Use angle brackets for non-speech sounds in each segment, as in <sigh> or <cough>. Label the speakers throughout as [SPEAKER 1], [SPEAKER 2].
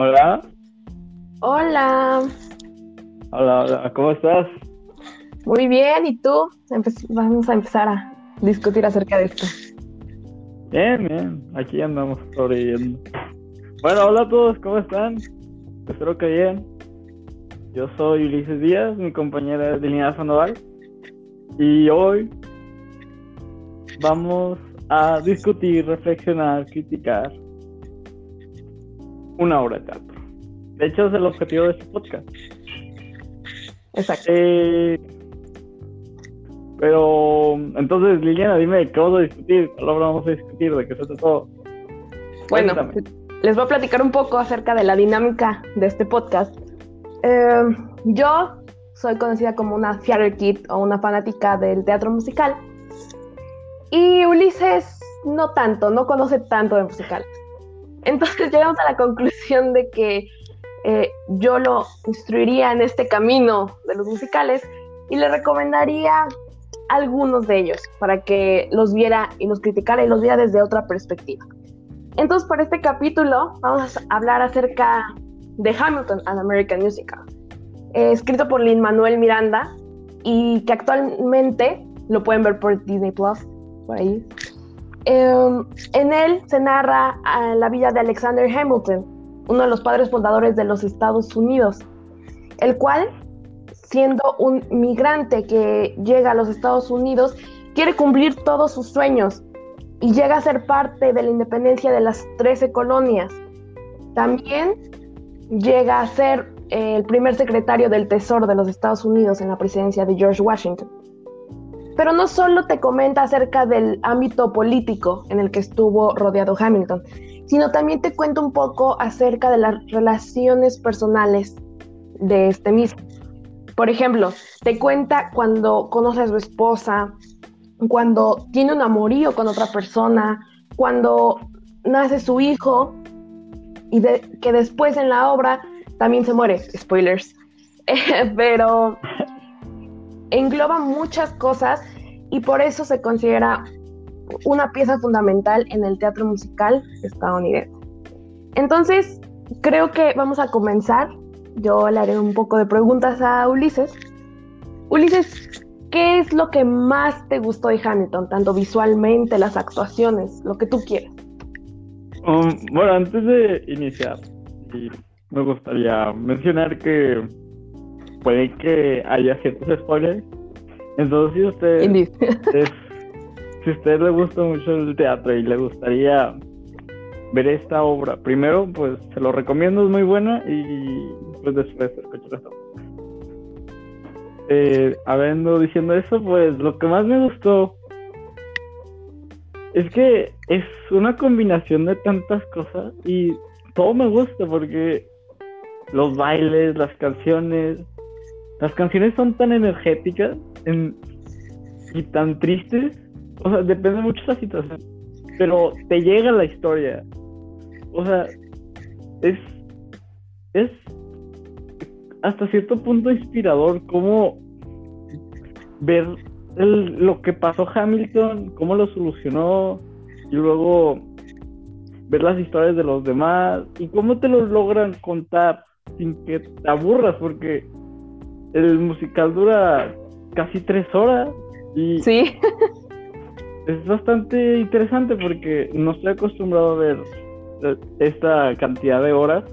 [SPEAKER 1] Hola.
[SPEAKER 2] Hola.
[SPEAKER 1] Hola, hola, ¿cómo estás?
[SPEAKER 2] Muy bien, ¿y tú? vamos a empezar a discutir acerca de esto.
[SPEAKER 1] Bien, bien, aquí andamos sobreviviendo. Bueno, hola a todos, ¿cómo están? Espero que bien. Yo soy Ulises Díaz, mi compañera de línea Sandoval. Y hoy vamos a discutir, reflexionar, criticar una obra de teatro. De hecho, es el objetivo de este podcast.
[SPEAKER 2] Exacto.
[SPEAKER 1] Eh, pero, entonces, Liliana, dime, ¿qué vamos a discutir? ¿Qué obra vamos a discutir? ¿De qué se todo?
[SPEAKER 2] Bueno, les voy a platicar un poco acerca de la dinámica de este podcast. Eh, yo soy conocida como una theater kid o una fanática del teatro musical. Y Ulises no tanto, no conoce tanto de musical. Entonces <laughs> llegamos a la conclusión de que eh, yo lo instruiría en este camino de los musicales y le recomendaría algunos de ellos para que los viera y los criticara y los viera desde otra perspectiva. Entonces, por este capítulo vamos a hablar acerca de Hamilton, an American Musical, eh, escrito por Lin Manuel Miranda y que actualmente lo pueden ver por Disney Plus, por ahí. Em, en él se narra la vida de Alexander Hamilton, uno de los padres fundadores de los Estados Unidos, el cual, siendo un migrante que llega a los Estados Unidos, quiere cumplir todos sus sueños y llega a ser parte de la independencia de las 13 colonias. También llega a ser el primer secretario del Tesoro de los Estados Unidos en la presidencia de George Washington. Pero no solo te comenta acerca del ámbito político en el que estuvo rodeado Hamilton, sino también te cuenta un poco acerca de las relaciones personales de este mismo. Por ejemplo, te cuenta cuando conoce a su esposa, cuando tiene un amorío con otra persona, cuando nace su hijo y que después en la obra también se muere, spoilers, <laughs> pero engloba muchas cosas y por eso se considera una pieza fundamental en el teatro musical estadounidense. Entonces, creo que vamos a comenzar. Yo le haré un poco de preguntas a Ulises. Ulises, ¿qué es lo que más te gustó de Hamilton, tanto visualmente, las actuaciones, lo que tú quieras?
[SPEAKER 1] Um, bueno, antes de iniciar, me gustaría mencionar que puede que haya ciertos spoilers. Entonces, si usted, si a usted le gusta mucho el teatro y le gustaría ver esta obra, primero, pues se lo recomiendo, es muy buena y pues después escuchar esta eh, habiendo diciendo eso, pues lo que más me gustó es que es una combinación de tantas cosas y todo me gusta porque los bailes, las canciones. Las canciones son tan energéticas y tan tristes. O sea, depende mucho de la situación. Pero te llega la historia. O sea, es. Es hasta cierto punto inspirador cómo ver lo que pasó Hamilton, cómo lo solucionó y luego ver las historias de los demás y cómo te lo logran contar sin que te aburras, porque el musical dura casi tres horas y
[SPEAKER 2] sí.
[SPEAKER 1] es bastante interesante porque no estoy acostumbrado a ver esta cantidad de horas,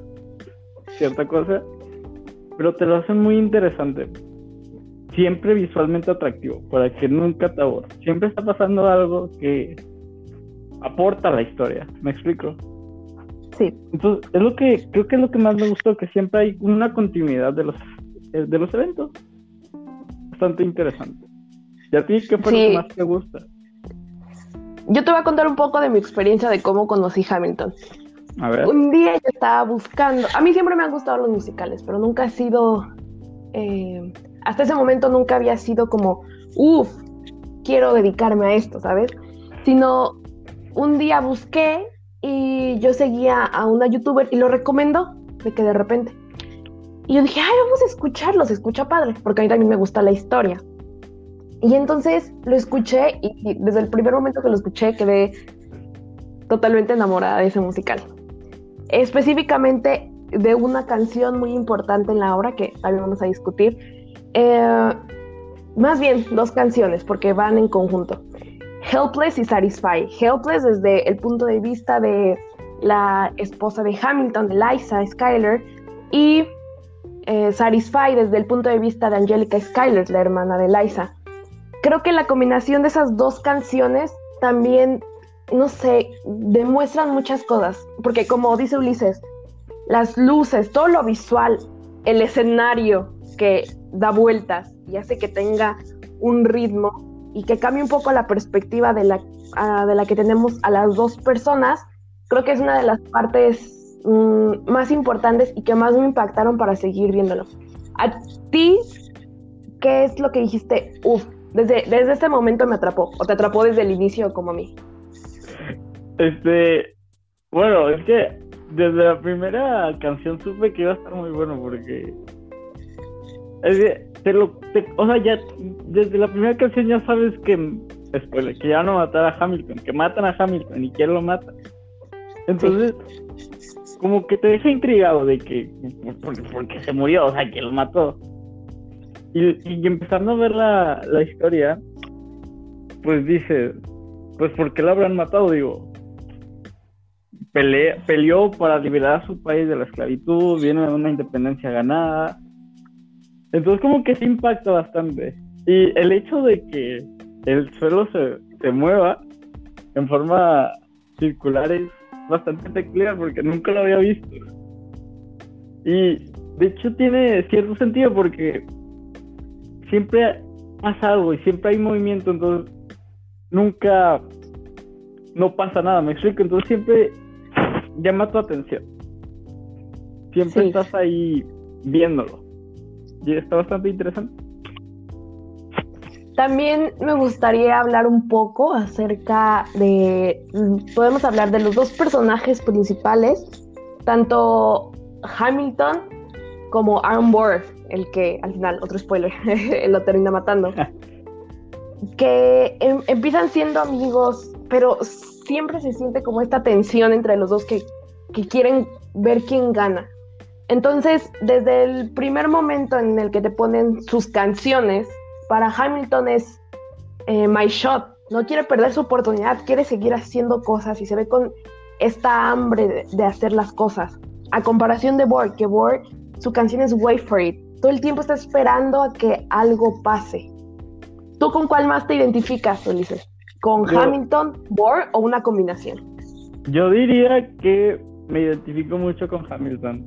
[SPEAKER 1] cierta cosa, pero te lo hacen muy interesante. Siempre visualmente atractivo, para que nunca te aburras. Siempre está pasando algo que aporta a la historia. ¿Me explico?
[SPEAKER 2] Sí.
[SPEAKER 1] Entonces, es lo que creo que es lo que más me gustó, que siempre hay una continuidad de los, de los eventos. Bastante interesante. ¿Y a ti qué fue lo que más te gusta?
[SPEAKER 2] Yo te voy a contar un poco de mi experiencia de cómo conocí Hamilton.
[SPEAKER 1] A ver.
[SPEAKER 2] Un día yo estaba buscando, a mí siempre me han gustado los musicales, pero nunca ha sido, eh, hasta ese momento nunca había sido como, uff, quiero dedicarme a esto, ¿sabes? Sino un día busqué y yo seguía a una youtuber y lo recomendó, de que de repente. Y yo dije, ay, vamos a escucharlo, escucha padre, porque a mí también me gusta la historia. Y entonces lo escuché y desde el primer momento que lo escuché quedé totalmente enamorada de ese musical. Específicamente de una canción muy importante en la obra que también vamos a discutir. Eh, más bien dos canciones porque van en conjunto. Helpless y Satisfy. Helpless desde el punto de vista de la esposa de Hamilton, de Liza Skyler, y eh, Satisfy desde el punto de vista de Angelica Skyler, la hermana de Liza. Creo que la combinación de esas dos canciones también, no sé, demuestran muchas cosas, porque como dice Ulises, las luces, todo lo visual, el escenario que da vueltas y hace que tenga un ritmo y que cambie un poco la perspectiva de la, de la que tenemos a las dos personas, creo que es una de las partes mm, más importantes y que más me impactaron para seguir viéndolo. A ti, ¿qué es lo que dijiste? Uf, desde, desde este momento me atrapó, o te atrapó desde el inicio como a mí.
[SPEAKER 1] Este, bueno, es que desde la primera canción supe que iba a estar muy bueno porque es que te lo, o sea, ya desde la primera canción ya sabes que spoiler, que ya van a matar a Hamilton, que matan a Hamilton y quién lo mata. Entonces, como que te deja intrigado de que porque, se murió, o sea, que lo mató. Y, y empezando a ver la, la historia, pues dice, pues ¿por qué lo habrán matado? Digo, peleó para liberar a su país de la esclavitud, viene de una independencia ganada. Entonces como que se impacta bastante. Y el hecho de que el suelo se, se mueva en forma circular es bastante peculiar porque nunca lo había visto. Y de hecho tiene cierto sentido porque siempre pasa algo y siempre hay movimiento, entonces nunca no pasa nada, me explico, entonces siempre llama tu atención. Siempre estás ahí viéndolo. Y está bastante interesante.
[SPEAKER 2] También me gustaría hablar un poco acerca de, podemos hablar de los dos personajes principales, tanto Hamilton como Aaron el que al final, otro spoiler, <laughs> lo termina matando, que em, empiezan siendo amigos, pero siempre se siente como esta tensión entre los dos que, que quieren ver quién gana. Entonces, desde el primer momento en el que te ponen sus canciones, para Hamilton es eh, My Shot. No quiere perder su oportunidad, quiere seguir haciendo cosas y se ve con esta hambre de, hacer las cosas. A comparación de Borg, que Borg, su canción es Wait for It. Todo el tiempo está esperando a que algo pase. ¿Tú con cuál más te identificas, Ulises? ¿Con Hamilton, Borg o una combinación?
[SPEAKER 1] Yo diría que me identifico mucho con Hamilton.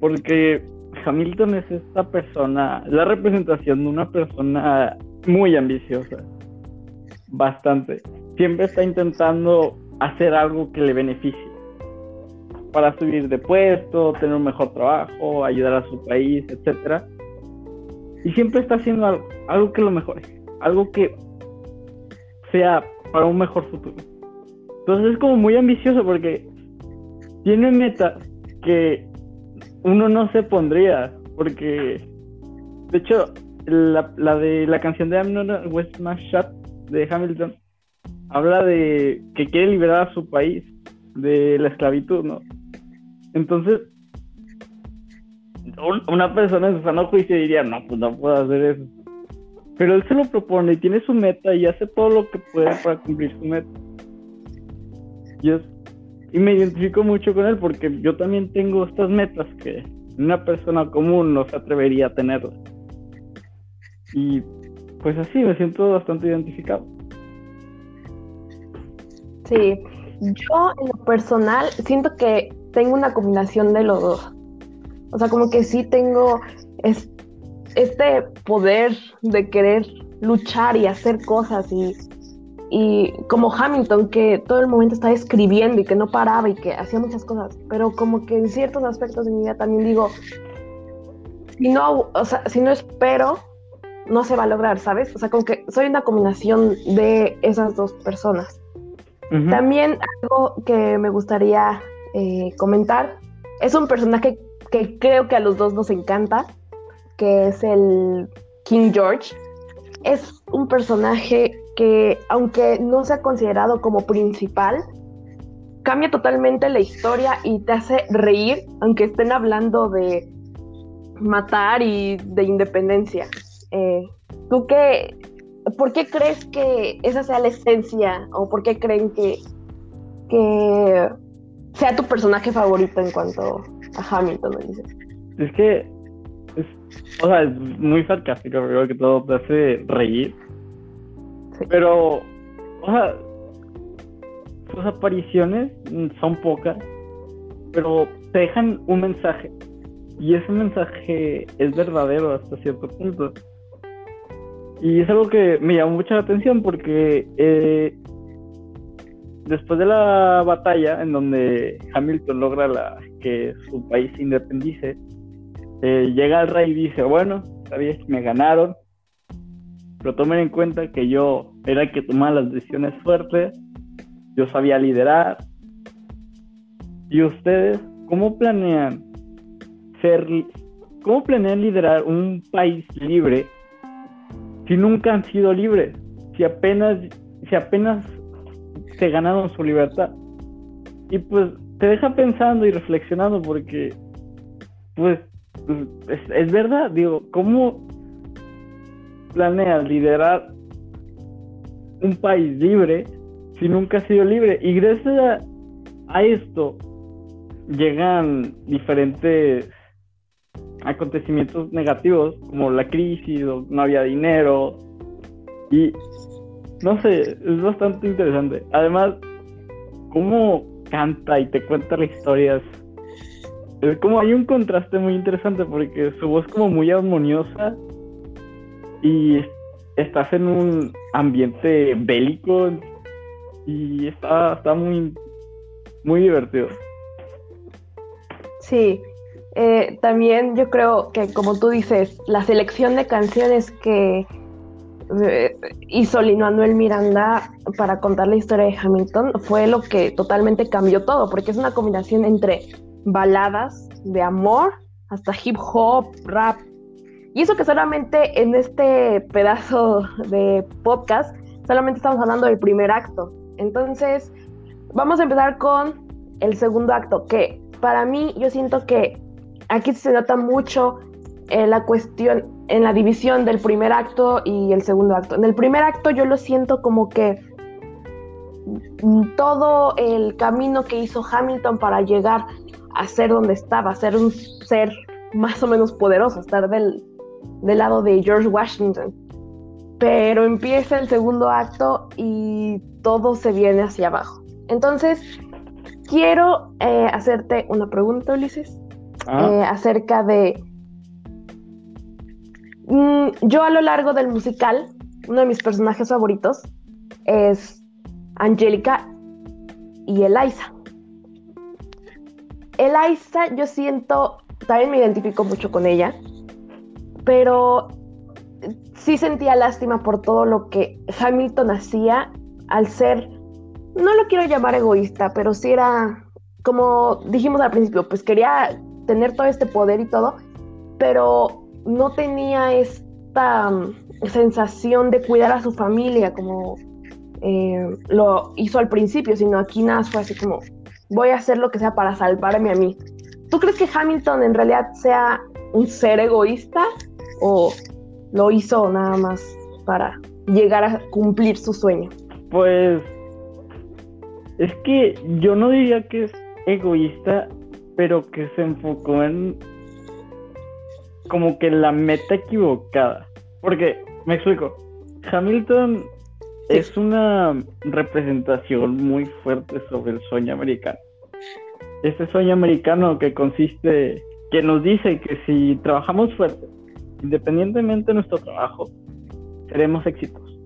[SPEAKER 1] Porque Hamilton es esta persona, la representación de una persona muy ambiciosa. Bastante. Siempre está intentando hacer algo que le beneficie. Para subir de puesto, tener un mejor trabajo, ayudar a su país, etc. Y siempre está haciendo algo, algo que lo mejore. Algo que sea para un mejor futuro. Entonces es como muy ambicioso porque tiene metas que uno no se pondría, porque de hecho la, de la canción de I'm Not West de Hamilton habla de que quiere liberar a su país de la esclavitud, ¿no? Entonces, una persona en su sano juicio diría, no, pues no puedo hacer eso. Pero él se lo propone y tiene su meta y hace todo lo que puede para cumplir su meta. Y es y me identifico mucho con él porque yo también tengo estas metas que una persona común no se atrevería a tenerlas. Y pues así me siento bastante identificado.
[SPEAKER 2] Sí, yo en lo personal siento que tengo una combinación de los dos. O sea, como que sí tengo este poder de querer luchar y hacer cosas y y como Hamilton, que todo el momento estaba escribiendo y que no paraba y que hacía muchas cosas, pero como que en ciertos aspectos de mi vida también digo, si no, o sea, si no espero, no se va a lograr, ¿sabes? O sea, como que soy una combinación de esas dos personas. También algo que me gustaría eh, comentar es un personaje que creo que a los dos nos encanta, que es el King George. Es un personaje que aunque no sea considerado como principal, cambia totalmente la historia y te hace reír, aunque estén hablando de matar y de independencia. Eh, ¿Tú qué, por qué crees que esa sea la esencia o por qué creen que, que sea tu personaje favorito en cuanto a Hamilton?
[SPEAKER 1] Es que, es, o sea, es muy sarcástico, creo que todo te hace reír. Pero, o sea, sus apariciones son pocas, pero te dejan un mensaje. Y ese mensaje es verdadero hasta cierto punto. Y es algo que me llamó mucha atención porque eh, después de la batalla en donde Hamilton logra la, que su país se independice, eh, llega el rey y dice, bueno, sabías que me ganaron, pero tomen en cuenta que yo era el que tomaba las decisiones fuertes, yo sabía liderar. ¿Y ustedes cómo planean ser, cómo planean liderar un país libre si nunca han sido libres? Si apenas, si apenas se ganaron su libertad. Y pues te deja pensando y reflexionando porque, pues, es, es verdad, digo, ¿cómo planeas liderar un país libre si nunca ha sido libre? Y gracias a, esto llegan diferentes acontecimientos negativos como la crisis, o no había dinero y no sé, es bastante interesante. Además, cómo canta y te cuenta las historias. Es como hay un contraste muy interesante porque su voz como muy armoniosa y estás en un ambiente bélico y está, está muy, muy divertido.
[SPEAKER 2] Sí, eh, también yo creo que como tú dices, la selección de canciones que eh, hizo Lino Manuel Miranda para contar la historia de Hamilton fue lo que totalmente cambió todo, porque es una combinación entre baladas de amor hasta hip hop, rap. Y eso que solamente en este pedazo de podcast, solamente estamos hablando del primer acto. Entonces, vamos a empezar con el segundo acto, que para mí yo siento que aquí se nota mucho eh, la cuestión en la división del primer acto y el segundo acto. En el primer acto yo lo siento como que todo el camino que hizo Hamilton para llegar a ser donde estaba, ser un ser más o menos poderoso, estar del, del lado de George Washington. Pero empieza el segundo acto y todo se viene hacia abajo. Entonces, quiero eh, hacerte una pregunta, Ulises, ah. eh, acerca de Mm, yo a lo largo del musical, uno de mis personajes favoritos es Angélica y Eliza. Eliza, yo siento, también me identifico mucho con ella, pero sí sentía lástima por todo lo que Hamilton hacía al ser, no lo quiero llamar egoísta, pero sí era, como dijimos al principio, pues quería tener todo este poder y todo, pero no tenía esta mm, sensación de cuidar a su familia como eh, lo hizo al principio, sino aquí nada fue así como, voy a hacer lo que sea para salvarme a mí. ¿Tú crees que Hamilton en realidad sea un ser egoísta o lo hizo nada más para llegar a cumplir su sueño?
[SPEAKER 1] Pues es que yo no diría que es egoísta, pero que se enfocó en como que la meta equivocada. Porque, me explico, Hamilton es una representación muy fuerte sobre el sueño americano. Este sueño americano que consiste, que nos dice que si trabajamos fuerte, independientemente de nuestro trabajo, seremos exitosos.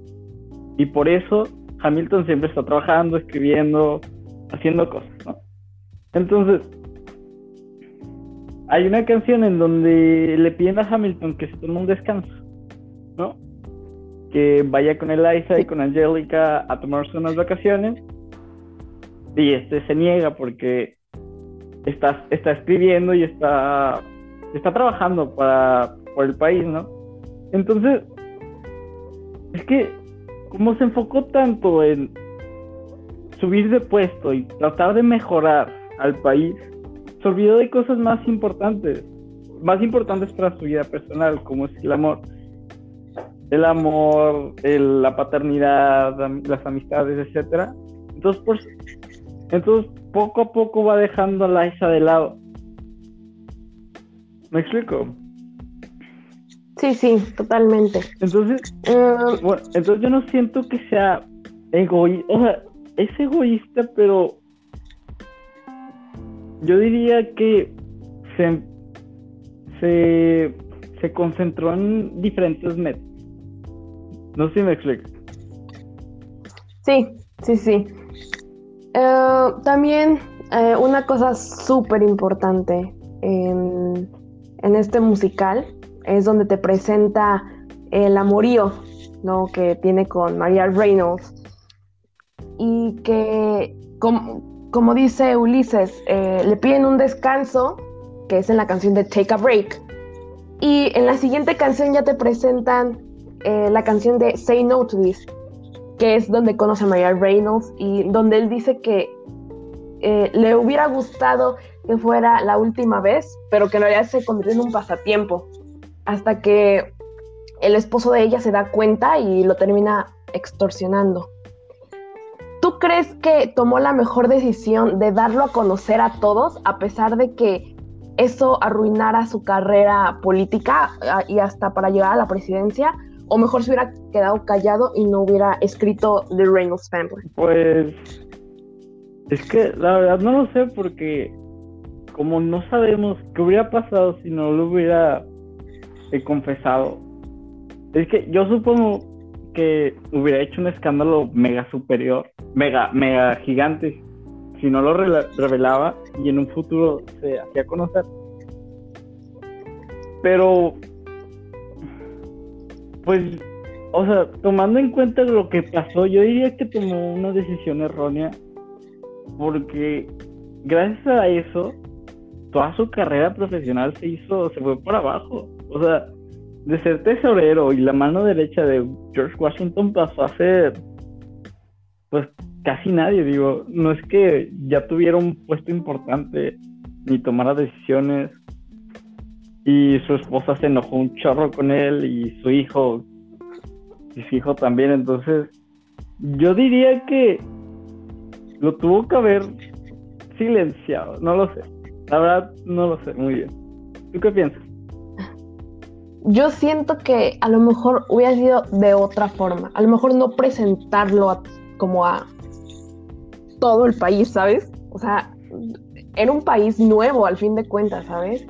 [SPEAKER 1] Y por eso Hamilton siempre está trabajando, escribiendo, haciendo cosas, ¿no? Entonces, hay una canción en donde le piden a Hamilton que se tome un descanso, ¿no? Que vaya con Eliza y con Angélica a tomarse unas vacaciones. Y este se niega porque está, está escribiendo y está, está trabajando para, por el país, ¿no? Entonces, es que, como se enfocó tanto en subir de puesto y tratar de mejorar al país, se olvidó de cosas más importantes, más importantes para su vida personal, como es el amor. El amor, la paternidad, las amistades, etcétera. Entonces, por, entonces, poco a poco va dejando a la Isa de lado. ¿Me explico?
[SPEAKER 2] Sí, sí, totalmente.
[SPEAKER 1] Entonces, eh, bueno, entonces yo no siento que sea egoísta, o sea, es egoísta, pero yo diría que se, se, se concentró en diferentes metas. No sé si me explico.
[SPEAKER 2] Sí, sí, sí. Eh, también eh, una cosa súper importante en, en, este musical es donde te presenta el amorío ¿no? que tiene con María Reynolds y que, como, dice Ulises, eh, le piden un descanso, que es en la canción de Take a Break. Y en la siguiente canción ya te presentan eh, la canción de Say No to This, que es donde conoce a María Reynolds y donde él dice que eh, le hubiera gustado que fuera la última vez, pero que en realidad se convirtió en un pasatiempo, hasta que el esposo de ella se da cuenta y lo termina extorsionando. ¿Tú crees que tomó la mejor decisión de darlo a conocer a todos a pesar de que eso arruinara su carrera política y hasta para llegar a la presidencia? ¿O mejor se hubiera quedado callado y no hubiera escrito The Reynolds Family?
[SPEAKER 1] Pues es que la verdad no lo sé porque como no sabemos qué hubiera pasado si no lo hubiera eh, confesado. Es que yo supongo que hubiera hecho un escándalo mega superior, mega, mega gigante, si no lo revelaba y en un futuro se hacía conocer. Pero, pues, o sea, tomando en cuenta lo que pasó, yo diría que tomó una decisión errónea, porque gracias a eso, toda su carrera profesional se hizo, se fue por abajo. O sea, de ser tesorero y la mano derecha de George Washington pasó a ser pues casi nadie, digo, no es que ya tuviera un puesto importante ni tomara decisiones y su esposa se enojó un chorro con él y su hijo y su hijo también, entonces yo diría que lo tuvo que haber silenciado, no lo sé, la verdad no lo sé. Muy bien. ¿Tú qué piensas?
[SPEAKER 2] Yo siento que a lo mejor hubiera sido de otra forma. A lo mejor no presentarlo como a todo el país, ¿sabes? O sea, era un país nuevo al fin de cuentas, ¿sabes?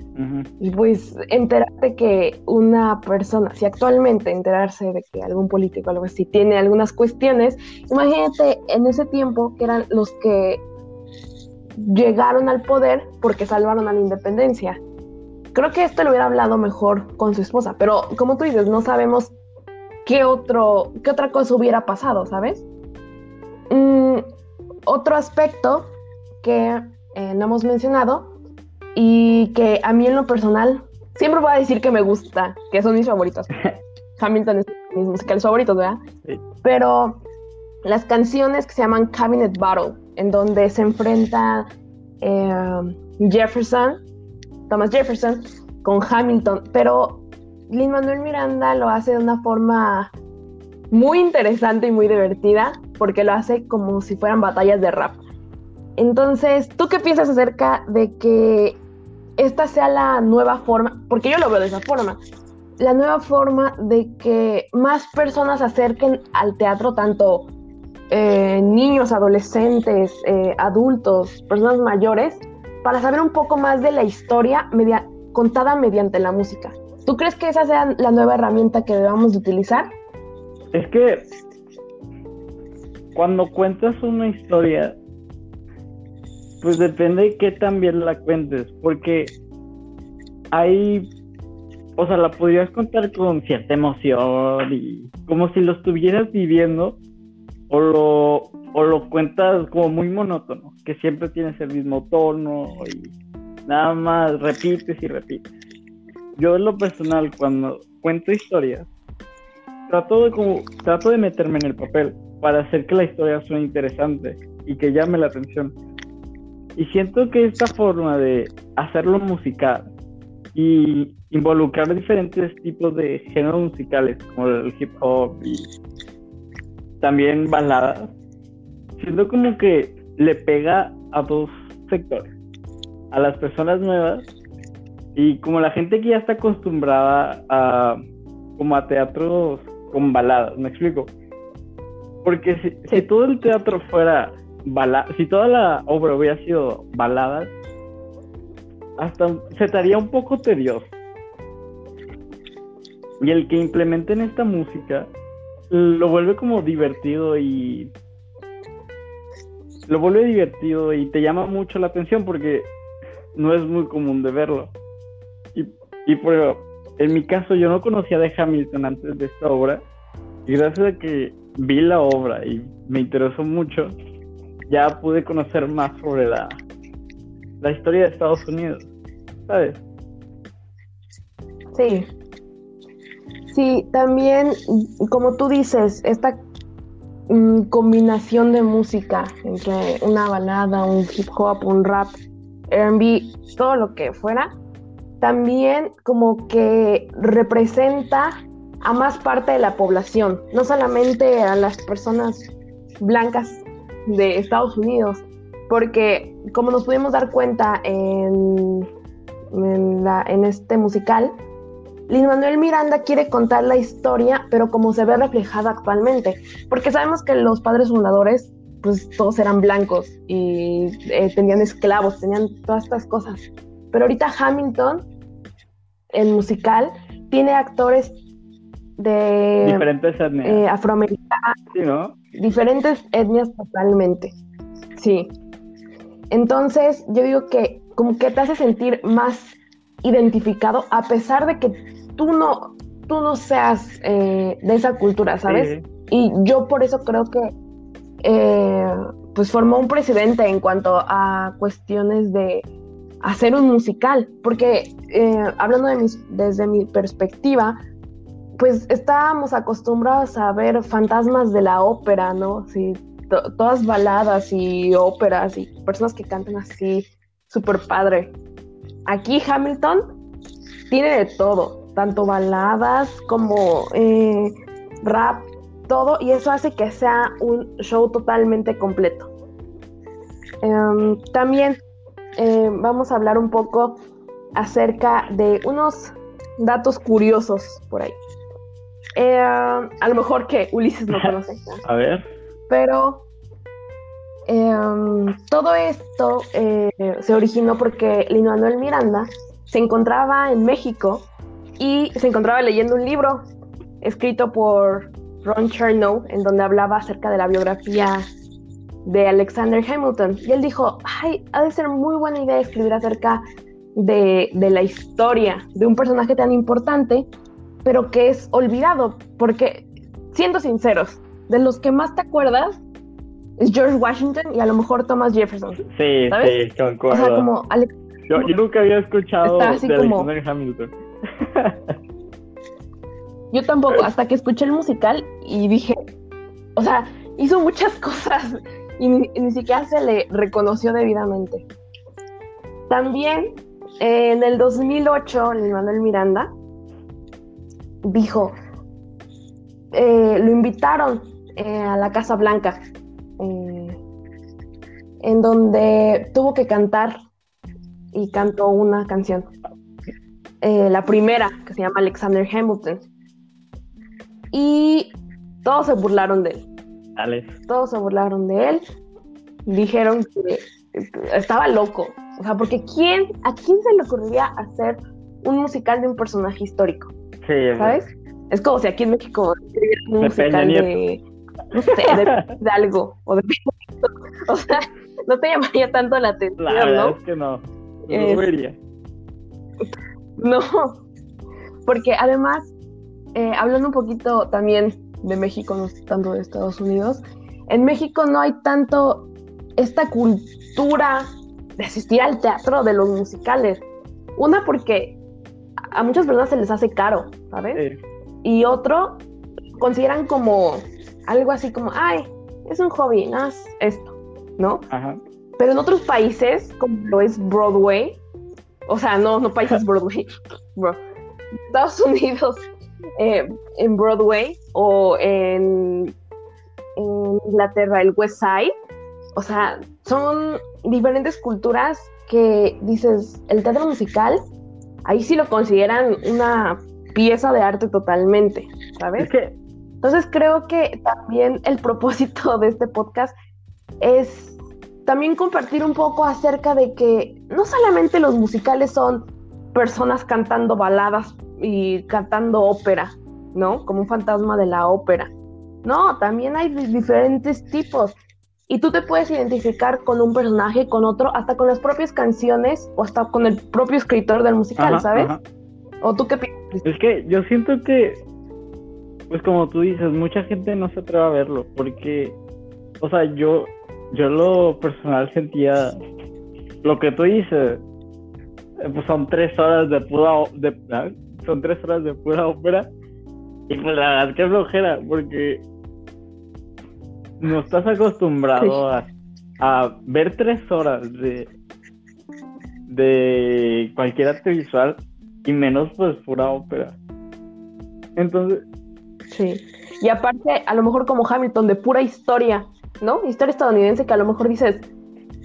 [SPEAKER 2] Y pues enterarte que una persona, si actualmente enterarse de que algún político o algo así tiene algunas cuestiones, imagínate en ese tiempo que eran los que llegaron al poder porque salvaron a la independencia. Creo que esto lo hubiera hablado mejor con su esposa, pero como tú dices, no sabemos qué, otro, qué otra cosa hubiera pasado, ¿sabes? Mm, otro aspecto que eh, no hemos mencionado y que a mí en lo personal siempre voy a decir que me gusta, que son mis favoritos. <laughs> Hamilton es mis musicales favoritos, ¿verdad? Pero las canciones que se llaman Cabinet Battle, en donde se enfrenta eh, Jefferson Thomas Jefferson con Hamilton, pero Lin Manuel Miranda lo hace de una forma muy interesante y muy divertida, porque lo hace como si fueran batallas de rap. Entonces, ¿tú qué piensas acerca de que esta sea la nueva forma? Porque yo lo veo de esa forma. La nueva forma de que más personas acerquen al teatro, tanto eh, niños, adolescentes, eh, adultos, personas mayores, para saber un poco más de la historia contada mediante la música. ¿Tú crees que esa sea la nueva herramienta que debamos utilizar?
[SPEAKER 1] Es que cuando cuentas una historia, pues depende de qué también la cuentes, porque hay, o sea, la podrías contar con cierta emoción y como si lo estuvieras viviendo, o lo, o lo cuentas como muy monótono, que siempre tienes el mismo tono y nada más repites y repites. Yo en lo personal, cuando cuento historias, trato de como, trato de meterme en el papel. para hacer que la historia suene interesante y que llame la atención. Y siento que esta forma de hacerlo musical y involucrar diferentes tipos de géneros musicales, como el hip hop y también baladas, siento como que le pega a dos sectores, a las personas nuevas y como la gente que ya está acostumbrada a como a teatros con baladas, ¿me explico? Porque si, si todo el teatro fuera balada, si toda la obra hubiera sido baladas, hasta se estaría un poco tedioso. Y el que implementen esta música lo vuelve como divertido y lo vuelve divertido y te llama mucho la atención porque no es muy común de verlo. Y, y por, en mi caso yo no conocía de Hamilton antes de esta obra y gracias a que vi la obra y me interesó mucho, ya pude conocer más sobre la, la historia de Estados Unidos, ¿sabes?
[SPEAKER 2] Sí. Sí, también, como tú dices, esta mm, combinación de música entre una balada, un hip hop, un rap, RB, todo lo que fuera, también como que representa a más parte de la población, no solamente a las personas blancas de Estados Unidos, porque como nos pudimos dar cuenta en, en, este musical, Lin Manuel Miranda quiere contar la historia, pero como se ve reflejada actualmente, porque sabemos que los padres fundadores, pues todos eran blancos y eh, tenían esclavos, tenían todas estas cosas. Pero ahorita Hamilton, el musical, tiene actores de
[SPEAKER 1] diferentes etnias.
[SPEAKER 2] Eh, afroamericanas,
[SPEAKER 1] sí, ¿no?
[SPEAKER 2] diferentes etnias totalmente. Sí. Entonces, yo digo que como que te hace sentir más identificado a pesar de que tú no, tú no seas eh, de esa cultura, ¿sabes? Y yo por eso creo que eh, pues formó un presidente en cuanto a cuestiones de hacer un musical, porque hablando de mis, desde mi perspectiva, pues estábamos acostumbrados a ver fantasmas de la ópera, ¿no? Sí, todas baladas y óperas y personas que cantan así, súper padre. Aquí Hamilton tiene de todo, tanto baladas como eh, rap, todo, y eso hace que sea un show totalmente completo. Em, también eh, vamos a hablar un poco acerca de unos datos curiosos por ahí. Eh, a lo mejor que Ulises no <laughs> conoce.
[SPEAKER 1] A ver.
[SPEAKER 2] Pero em, todo esto eh, se originó porque Lino Manuel Miranda se encontraba en México y se encontraba leyendo un libro escrito por Ron Chernow, en donde hablaba acerca de la biografía de Alexander Hamilton. Y él dijo, ay, ha de ser muy buena idea escribir acerca de, de la historia de un personaje tan importante pero que es olvidado, porque, siendo sinceros, de los que más te acuerdas es George Washington y a lo mejor Thomas Jefferson.
[SPEAKER 1] Sí, sí, concuerdo.
[SPEAKER 2] O sea, como
[SPEAKER 1] yo, nunca había escuchado de Alexander Hamilton. <laughs>
[SPEAKER 2] yo tampoco, hasta que escuché el musical y dije, o sea, hizo muchas <laughs> cosas y ni, siquiera se le reconoció debidamente. También en el 2008, Manuel Miranda dijo, eh, lo invitaron eh, a la Casa Blanca, eh, en donde tuvo que cantar y cantó una canción. La primera, que se llama Alexander Hamilton. Y todos se burlaron de él. Todos se burlaron de él. Dijeron que estaba loco. O sea, porque ¿quién, ¿a quién se le ocurriría hacer un musical de un personaje histórico? ¿Sabes? Es como si aquí en México escribieran un musical de, no sé, de, algo, o de <laughs> o sea, no te llamaría tanto la atención, la
[SPEAKER 1] verdad Es que no, no vería.
[SPEAKER 2] No, porque además, eh, hablando un poquito también de México, no tanto de Estados Unidos, en México no hay tanto esta cultura de asistir al teatro de los musicales. Una porque a muchas personas se les hace caro, ¿sabes? Y otro, consideran como algo así como, ay, es un hobby, más esto, ¿no? Ajá. Pero en otros países, como lo es Broadway, o sea, no, no países Broadway, bro, Estados Unidos, eh, en Broadway o en, en Inglaterra, el West Side, o sea, son diferentes culturas que dices, el teatro musical, ahí sí lo consideran una pieza de arte totalmente, ¿sabes? Entonces creo que también el propósito de este podcast es también compartir un poco acerca de que no solamente los musicales son personas cantando baladas y cantando ópera, ¿no? Como un fantasma de la ópera. No, también hay diferentes tipos. Y tú te puedes identificar con un personaje, con otro, hasta con las propias canciones o hasta con el propio escritor del musical, ¿sabes? ¿O tú qué piensas?
[SPEAKER 1] Es que yo siento que, pues como tú dices, mucha gente no se atreve a verlo porque, o sea, yo, yo lo personal sentía lo que tú dices, eh, pues son tres horas de pura, de, ¿ah? son tres horas de pura ópera y pues la verdad que flojera porque no estás acostumbrado a, ver tres horas de, de cualquier arte visual y menos pues pura ópera. Entonces...
[SPEAKER 2] Sí. Y aparte, a lo mejor como Hamilton, de pura historia, ¿no? Historia estadounidense que a lo mejor dices,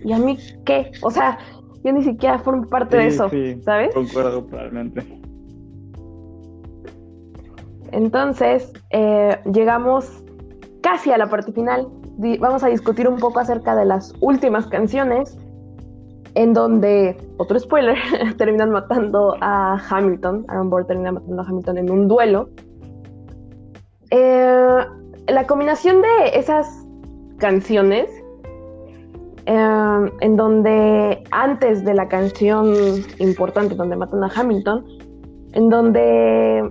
[SPEAKER 2] ¿y a mí qué? O sea, yo ni siquiera formo parte de eso, sí, ¿sabes?
[SPEAKER 1] Concuerdo totalmente.
[SPEAKER 2] Entonces, eh, llegamos casi a la parte final, vamos a discutir un poco acerca de las últimas canciones, en donde, otro spoiler, <laughs> terminan matando a Hamilton, Aaron Burr termina matando a Hamilton en un duelo. Eh, la combinación de esas canciones, eh, en donde antes de la canción importante donde matan a Hamilton, en donde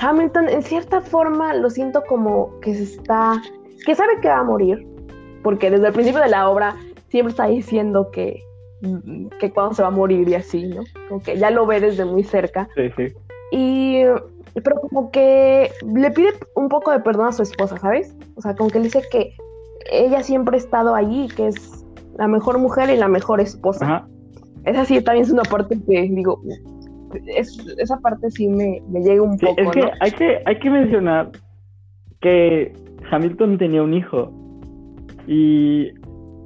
[SPEAKER 2] Hamilton en cierta forma lo siento como que se está, que sabe que va a morir, porque desde el principio de la obra siempre está diciendo que, que cuando se va a morir y así, ¿no? Como que ya lo ve desde muy cerca.
[SPEAKER 1] Sí, sí.
[SPEAKER 2] Y, pero como que le pide un poco de perdón a su esposa, ¿sabes? O sea, como que le dice que ella siempre ha estado allí, que es la mejor mujer y la mejor esposa. Ajá. Esa sí también es una parte que digo, esa parte sí me, llega un poco.
[SPEAKER 1] Es que, hay que hay que mencionar que Hamilton tenía un hijo y,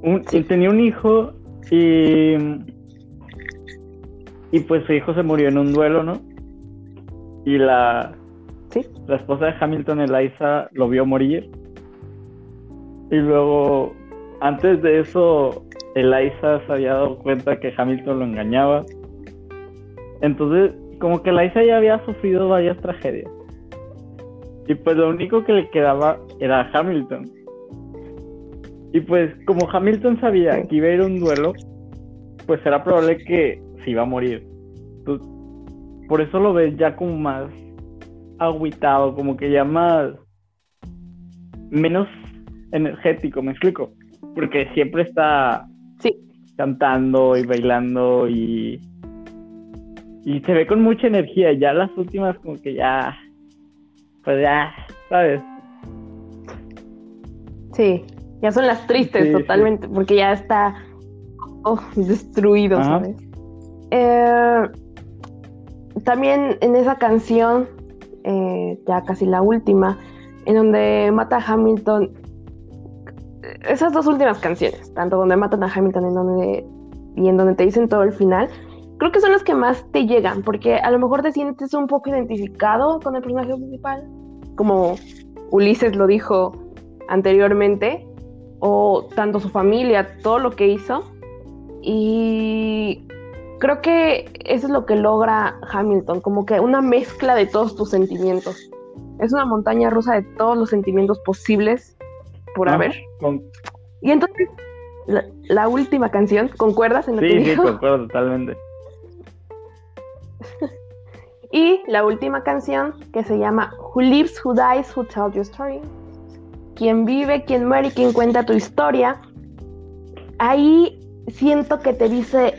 [SPEAKER 1] un, tenía un hijo y y pues su hijo se murió en un duelo, ¿no? Y la
[SPEAKER 2] ¿Sí?
[SPEAKER 1] la esposa de Hamilton, Eliza, lo vio morir. Y luego, antes de eso, Eliza se había dado cuenta que Hamilton lo engañaba entonces, como que Isa ya había sufrido varias tragedias. Y pues lo único que le quedaba era Hamilton. Y pues como Hamilton sabía que iba a ir un duelo, pues era probable que se iba a morir. por eso lo ves ya como más agüitado, como que ya más menos energético, me explico. Porque siempre está cantando y bailando y y se ve con mucha energía. Ya las últimas, como que ya. Pues ya, ¿sabes?
[SPEAKER 2] Sí, ya son las tristes totalmente, porque ya está oh, destruido, ¿sabes? Eh, también en esa canción, eh, ya casi la última, en donde mata a Hamilton, esas dos últimas canciones, tanto donde matan a Hamilton en donde, y en donde te dicen todo el final, creo que son las que más te llegan, porque a lo mejor te sientes un poco identificado con el personaje principal, como Ulises lo dijo anteriormente, o tanto su familia, todo lo que hizo. Y creo que eso es lo que logra Hamilton, como que una mezcla de todos tus sentimientos. Es una montaña rusa de todos los sentimientos posibles por haber. Y entonces, la, última canción, ¿concuerdas en lo
[SPEAKER 1] sí, Sí, concuerdo totalmente. <laughs>
[SPEAKER 2] y la última canción que se llama Who Lives, Who Dies, Who Tells Your Story. Quien vive, quien muere, quien cuenta tu historia. Ahí siento que te dice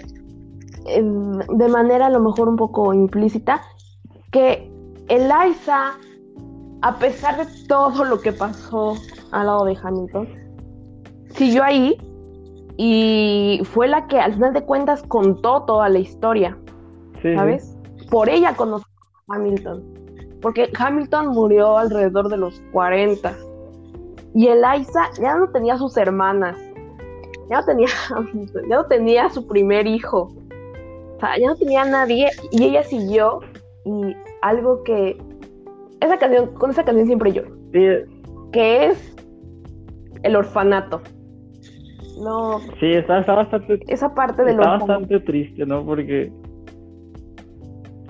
[SPEAKER 2] de manera a lo mejor un poco implícita que Eliza, a pesar de todo lo que pasó, al lado de Hamilton, siguió ahí y fue la que al final de cuentas contó toda la historia, ¿sabes? Por ella conoció a Hamilton, porque Hamilton murió alrededor de los 40 y Eliza ya no tenía sus hermanas, ya no tenía, <laughs> ya no tenía su primer hijo, o sea, ya no tenía nadie y ella siguió y algo que esa canción, con esa canción siempre lloro. Que es el orfanato. No.
[SPEAKER 1] Sí, está, bastante.
[SPEAKER 2] Esa parte del
[SPEAKER 1] Está bastante triste, ¿no? Porque.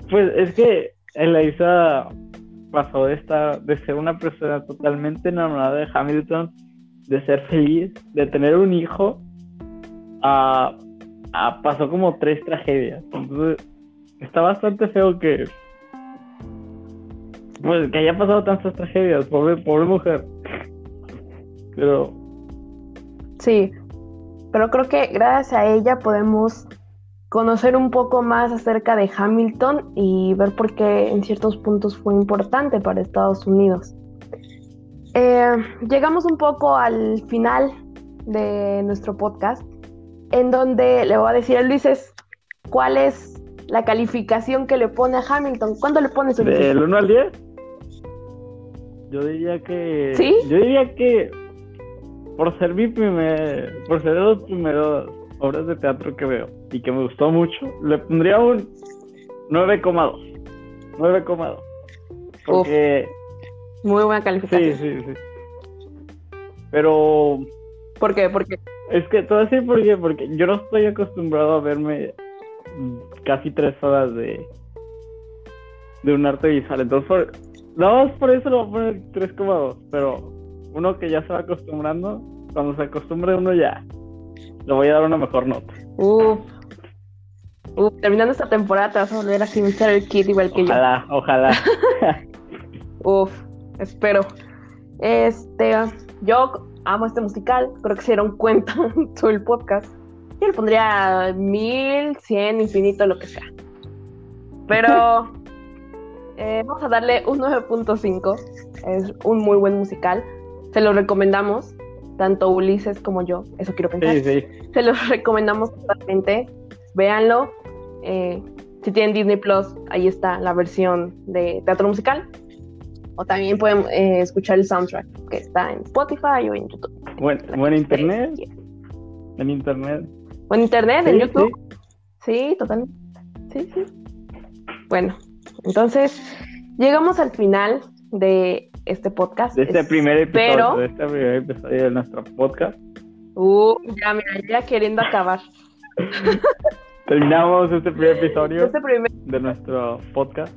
[SPEAKER 1] Pues es que Eliza pasó de, esta, de ser una persona totalmente enamorada de Hamilton, de ser feliz, de tener un hijo, a, a pasó como tres tragedias. Entonces, está bastante feo que pues que haya pasado tantas tragedias, pobre, pobre mujer. Pero.
[SPEAKER 2] Sí, pero creo que gracias a ella podemos conocer un poco más acerca de Hamilton y ver por qué en ciertos puntos fue importante para Estados Unidos. Eh, llegamos un poco al final de nuestro podcast, en donde le voy a decir a Luis cuál es la calificación que le pone a Hamilton. ¿Cuándo le pone su
[SPEAKER 1] ¿Del 1 al 10? Yo diría que.
[SPEAKER 2] ¿Sí?
[SPEAKER 1] Yo diría que. Por ser mi primer. Por ser de los primeros obras de teatro que veo y que me gustó mucho, le pondría un 9,2. 9,2. Porque.
[SPEAKER 2] muy buena calificación.
[SPEAKER 1] Sí, sí, sí. Pero.
[SPEAKER 2] ¿Por qué? ¿Por qué?
[SPEAKER 1] Es que todo así porque, porque yo no estoy acostumbrado a verme casi tres horas de, de un arte visual. Entonces, por, no, por eso lo voy a poner 3,2. Pero uno que ya se va acostumbrando, cuando se acostumbre uno ya, le voy a dar una mejor nota.
[SPEAKER 2] Uf. Uf, terminando esta temporada te vas a volver a finalizar el kit igual que
[SPEAKER 1] yo. Ojalá, ojalá. <laughs>
[SPEAKER 2] Uf, espero. Este, yo amo este musical, creo que se dieron cuenta <laughs> todo el podcast. Yo le pondría mil, cien, infinito, lo que sea. Pero <laughs> eh, vamos a darle un 9.5. Es un muy buen musical. Se lo recomendamos, tanto Ulises como yo. Eso quiero pensar. Se los <laughs> recomendamos totalmente. Véanlo. Eh, si tienen Disney Plus, ahí está la versión de teatro musical. O también pueden eh, escuchar el soundtrack que está en Spotify o en YouTube.
[SPEAKER 1] Buen, internet. En internet.
[SPEAKER 2] Buen internet, en YouTube. Sí, totalmente. Sí, sí. Bueno, entonces, llegamos al final de este podcast.
[SPEAKER 1] De este primer episodio, de este primer episodio de nuestro podcast.
[SPEAKER 2] Uh, ya, mira, ya queriendo acabar. <laughs>
[SPEAKER 1] Terminamos este primer episodio este de nuestro podcast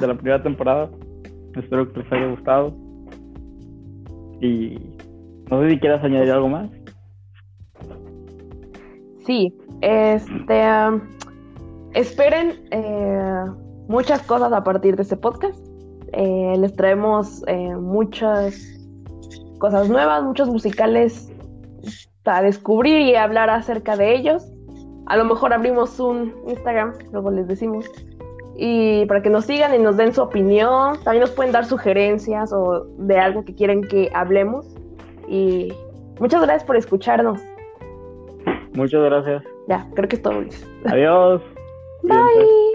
[SPEAKER 1] de la primera temporada. Espero que les haya gustado. Y no sé si quieras añadir algo más.
[SPEAKER 2] Sí, este. Um, esperen eh, muchas cosas a partir de este podcast. Eh, les traemos eh, muchas cosas nuevas, muchos musicales para descubrir y hablar acerca de ellos. A lo mejor abrimos un Instagram, luego les decimos. Y para que nos sigan y nos den su opinión. También nos pueden dar sugerencias o de algo que quieren que hablemos. Y muchas gracias por escucharnos.
[SPEAKER 1] Muchas gracias.
[SPEAKER 2] Ya, creo que es todo,
[SPEAKER 1] Adiós.
[SPEAKER 2] Bye.